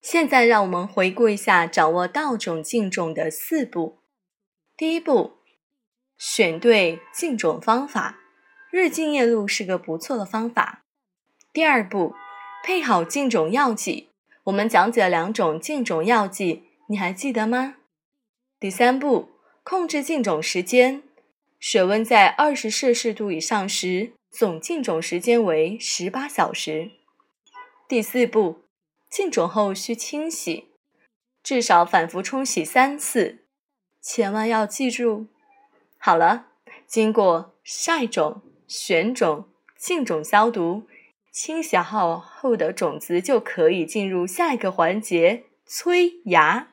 现在让我们回顾一下掌握稻种浸种的四步。第一步，选对浸种方法，日浸夜露是个不错的方法。第二步，配好浸种药剂，我们讲解了两种浸种药剂，你还记得吗？第三步，控制浸种时间，水温在二十摄氏度以上时，总浸种时间为十八小时。第四步。浸种后需清洗，至少反复冲洗三次，千万要记住。好了，经过晒种、选种、浸种、消毒、清洗好后的种子就可以进入下一个环节——催芽。